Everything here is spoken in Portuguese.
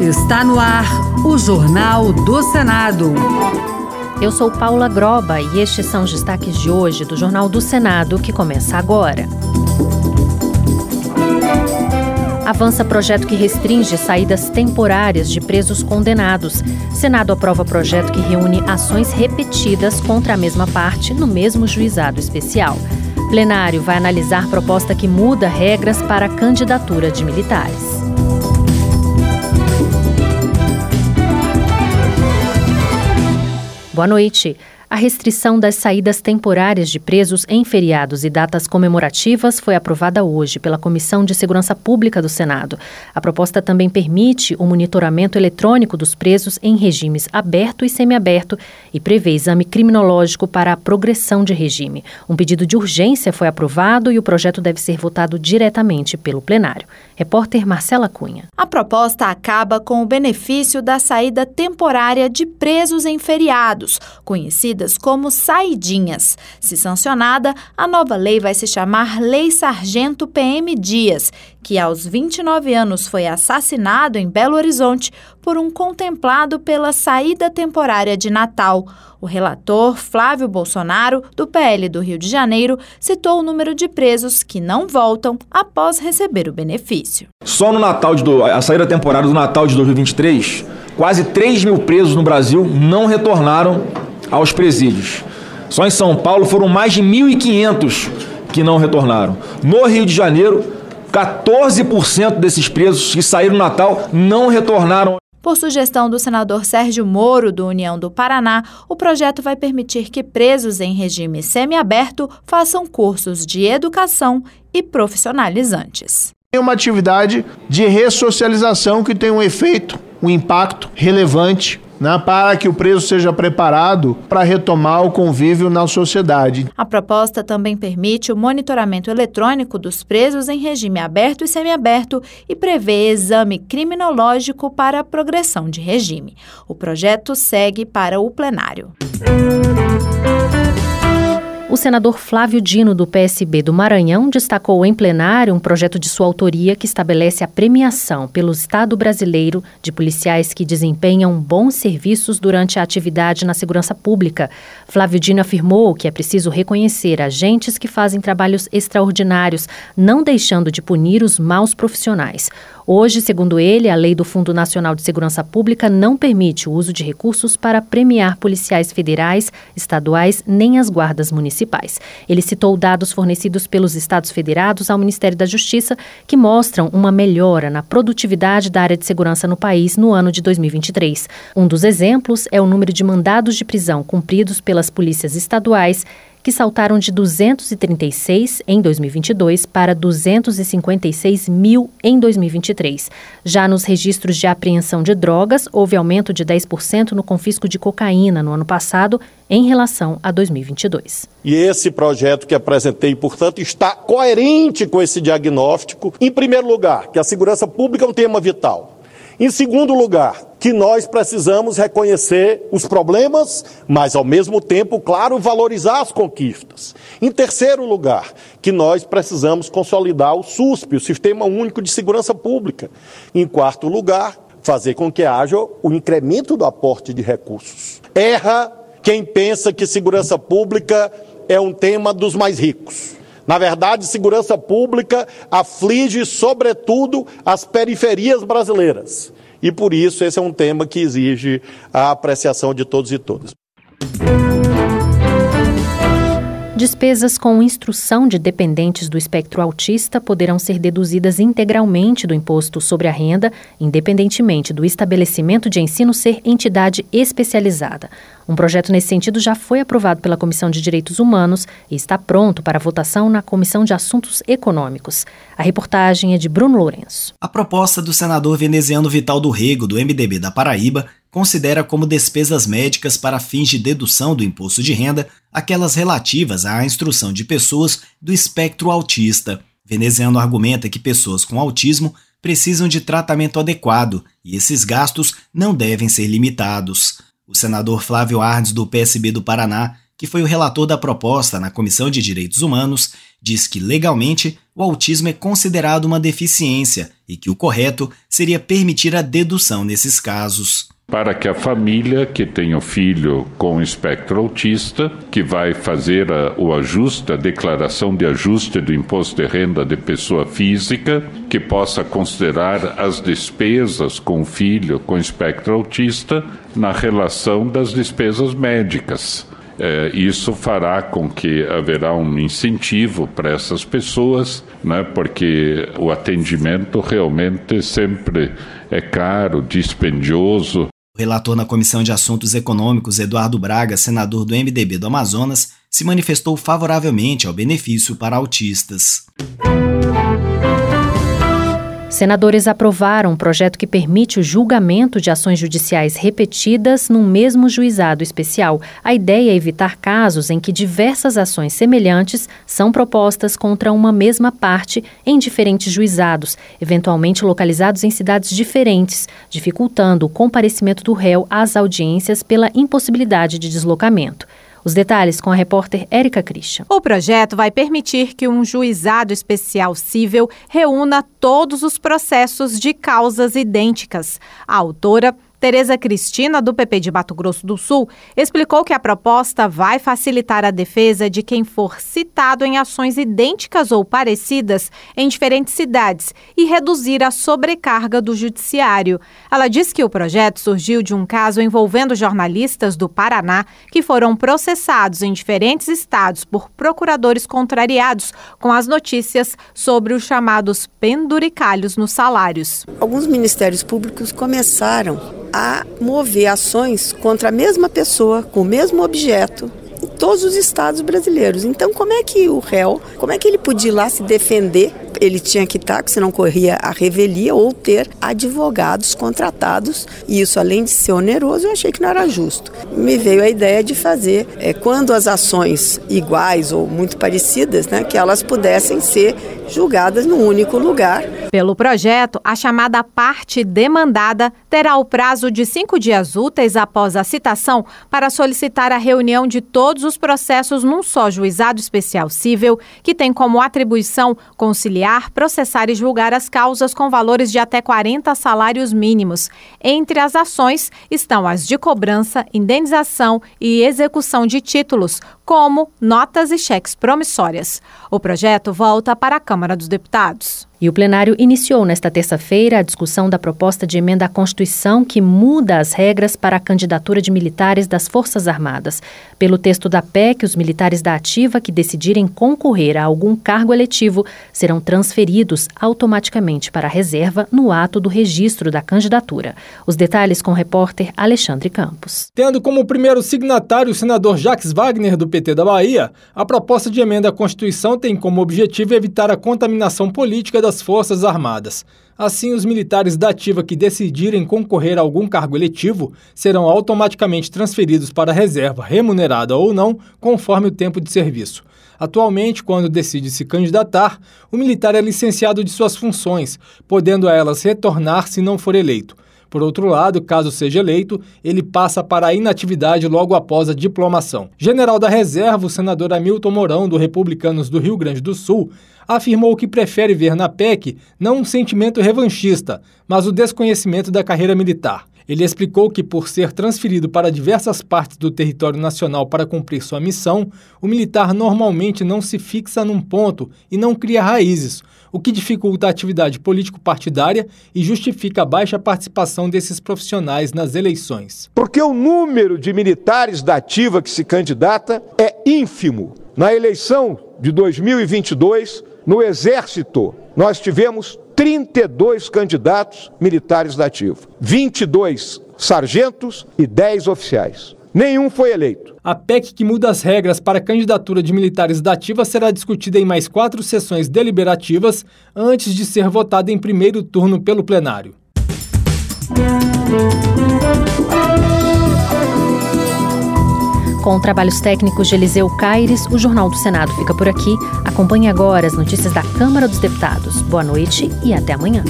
Está no ar o Jornal do Senado. Eu sou Paula Groba e estes são os destaques de hoje do Jornal do Senado que começa agora. Avança projeto que restringe saídas temporárias de presos condenados. Senado aprova projeto que reúne ações repetidas contra a mesma parte no mesmo juizado especial. Plenário vai analisar proposta que muda regras para a candidatura de militares. Boa noite. A restrição das saídas temporárias de presos em feriados e datas comemorativas foi aprovada hoje pela Comissão de Segurança Pública do Senado. A proposta também permite o monitoramento eletrônico dos presos em regimes aberto e semiaberto e prevê exame criminológico para a progressão de regime. Um pedido de urgência foi aprovado e o projeto deve ser votado diretamente pelo plenário. Repórter Marcela Cunha. A proposta acaba com o benefício da saída temporária de presos em feriados, conhecida conhecidas como saidinhas. Se sancionada, a nova lei vai se chamar Lei Sargento PM Dias, que aos 29 anos foi assassinado em Belo Horizonte por um contemplado pela saída temporária de Natal. O relator Flávio Bolsonaro, do PL do Rio de Janeiro, citou o número de presos que não voltam após receber o benefício. Só no Natal de do, a saída temporária do Natal de 2023, quase 3 mil presos no Brasil não retornaram aos presídios. Só em São Paulo foram mais de 1.500 que não retornaram. No Rio de Janeiro, 14% desses presos que saíram no Natal não retornaram. Por sugestão do senador Sérgio Moro, do União do Paraná, o projeto vai permitir que presos em regime semiaberto façam cursos de educação e profissionalizantes. É uma atividade de ressocialização que tem um efeito, um impacto relevante né, para que o preso seja preparado para retomar o convívio na sociedade. A proposta também permite o monitoramento eletrônico dos presos em regime aberto e semiaberto e prevê exame criminológico para a progressão de regime. O projeto segue para o plenário. O senador Flávio Dino, do PSB do Maranhão, destacou em plenário um projeto de sua autoria que estabelece a premiação pelo Estado brasileiro de policiais que desempenham bons serviços durante a atividade na segurança pública. Flávio Dino afirmou que é preciso reconhecer agentes que fazem trabalhos extraordinários, não deixando de punir os maus profissionais. Hoje, segundo ele, a lei do Fundo Nacional de Segurança Pública não permite o uso de recursos para premiar policiais federais, estaduais nem as guardas municipais. Ele citou dados fornecidos pelos Estados Federados ao Ministério da Justiça que mostram uma melhora na produtividade da área de segurança no país no ano de 2023. Um dos exemplos é o número de mandados de prisão cumpridos pelas polícias estaduais que saltaram de 236 em 2022 para 256 mil em 2023. Já nos registros de apreensão de drogas, houve aumento de 10% no confisco de cocaína no ano passado em relação a 2022. E esse projeto que apresentei, portanto, está coerente com esse diagnóstico. Em primeiro lugar, que a segurança pública é um tema vital. Em segundo lugar, que nós precisamos reconhecer os problemas, mas ao mesmo tempo, claro, valorizar as conquistas. Em terceiro lugar, que nós precisamos consolidar o SUSP, o Sistema Único de Segurança Pública. Em quarto lugar, fazer com que haja o incremento do aporte de recursos. Erra quem pensa que segurança pública é um tema dos mais ricos. Na verdade, segurança pública aflige, sobretudo, as periferias brasileiras. E por isso esse é um tema que exige a apreciação de todos e todas. Despesas com instrução de dependentes do espectro autista poderão ser deduzidas integralmente do imposto sobre a renda, independentemente do estabelecimento de ensino ser entidade especializada. Um projeto nesse sentido já foi aprovado pela Comissão de Direitos Humanos e está pronto para votação na Comissão de Assuntos Econômicos. A reportagem é de Bruno Lourenço. A proposta do senador veneziano Vital do Rego, do MDB da Paraíba, considera como despesas médicas para fins de dedução do imposto de renda aquelas relativas à instrução de pessoas do espectro autista. Veneziano argumenta que pessoas com autismo precisam de tratamento adequado e esses gastos não devem ser limitados. O senador Flávio Ardes, do PSB do Paraná, que foi o relator da proposta na Comissão de Direitos Humanos, diz que legalmente o autismo é considerado uma deficiência e que o correto seria permitir a dedução nesses casos para que a família que tem o filho com espectro autista, que vai fazer a, o ajuste, a declaração de ajuste do imposto de renda de pessoa física, que possa considerar as despesas com o filho com espectro autista na relação das despesas médicas. É, isso fará com que haverá um incentivo para essas pessoas, né, porque o atendimento realmente sempre é caro, dispendioso, o relator na Comissão de Assuntos Econômicos, Eduardo Braga, senador do MDB do Amazonas, se manifestou favoravelmente ao benefício para autistas. Senadores aprovaram um projeto que permite o julgamento de ações judiciais repetidas num mesmo juizado especial. A ideia é evitar casos em que diversas ações semelhantes são propostas contra uma mesma parte em diferentes juizados, eventualmente localizados em cidades diferentes, dificultando o comparecimento do réu às audiências pela impossibilidade de deslocamento. Os detalhes com a repórter Érica Christian. O projeto vai permitir que um juizado especial civil reúna todos os processos de causas idênticas. A autora Tereza Cristina, do PP de Mato Grosso do Sul, explicou que a proposta vai facilitar a defesa de quem for citado em ações idênticas ou parecidas em diferentes cidades e reduzir a sobrecarga do judiciário. Ela diz que o projeto surgiu de um caso envolvendo jornalistas do Paraná que foram processados em diferentes estados por procuradores contrariados com as notícias sobre os chamados penduricalhos nos salários. Alguns ministérios públicos começaram a mover ações contra a mesma pessoa, com o mesmo objeto, em todos os estados brasileiros. Então, como é que o réu, como é que ele podia ir lá se defender ele tinha que estar, senão corria a revelia, ou ter advogados contratados. E isso, além de ser oneroso, eu achei que não era justo. Me veio a ideia de fazer, é, quando as ações iguais ou muito parecidas, né, que elas pudessem ser julgadas num único lugar. Pelo projeto, a chamada parte demandada terá o prazo de cinco dias úteis após a citação para solicitar a reunião de todos os processos num só juizado especial civil, que tem como atribuição conciliar processar e julgar as causas com valores de até 40 salários mínimos. Entre as ações estão as de cobrança, indenização e execução de títulos, como notas e cheques promissórias. O projeto volta para a Câmara dos Deputados. E o plenário iniciou nesta terça-feira a discussão da proposta de emenda à Constituição que muda as regras para a candidatura de militares das Forças Armadas. Pelo texto da PEC, os militares da ativa que decidirem concorrer a algum cargo eletivo serão transferidos automaticamente para a reserva no ato do registro da candidatura. Os detalhes com o repórter Alexandre Campos. Tendo como primeiro signatário o senador Jacques Wagner, do PT da Bahia, a proposta de emenda à Constituição tem como objetivo evitar a contaminação política das Forças Armadas. Assim, os militares da ativa que decidirem concorrer a algum cargo eletivo serão automaticamente transferidos para a reserva, remunerada ou não, conforme o tempo de serviço. Atualmente, quando decide se candidatar, o militar é licenciado de suas funções, podendo a elas retornar se não for eleito. Por outro lado, caso seja eleito, ele passa para a inatividade logo após a diplomação. General da Reserva, o senador Hamilton Mourão, do Republicanos do Rio Grande do Sul, afirmou que prefere ver na PEC não um sentimento revanchista, mas o desconhecimento da carreira militar. Ele explicou que, por ser transferido para diversas partes do território nacional para cumprir sua missão, o militar normalmente não se fixa num ponto e não cria raízes, o que dificulta a atividade político-partidária e justifica a baixa participação desses profissionais nas eleições. Porque o número de militares da ativa que se candidata é ínfimo. Na eleição de 2022, no Exército, nós tivemos 32 candidatos militares da ativa, 22 sargentos e 10 oficiais. Nenhum foi eleito. A PEC que muda as regras para a candidatura de militares da ativa será discutida em mais quatro sessões deliberativas antes de ser votada em primeiro turno pelo plenário. Com trabalhos técnicos de Eliseu Caires, o Jornal do Senado fica por aqui. Acompanhe agora as notícias da Câmara dos Deputados. Boa noite e até amanhã.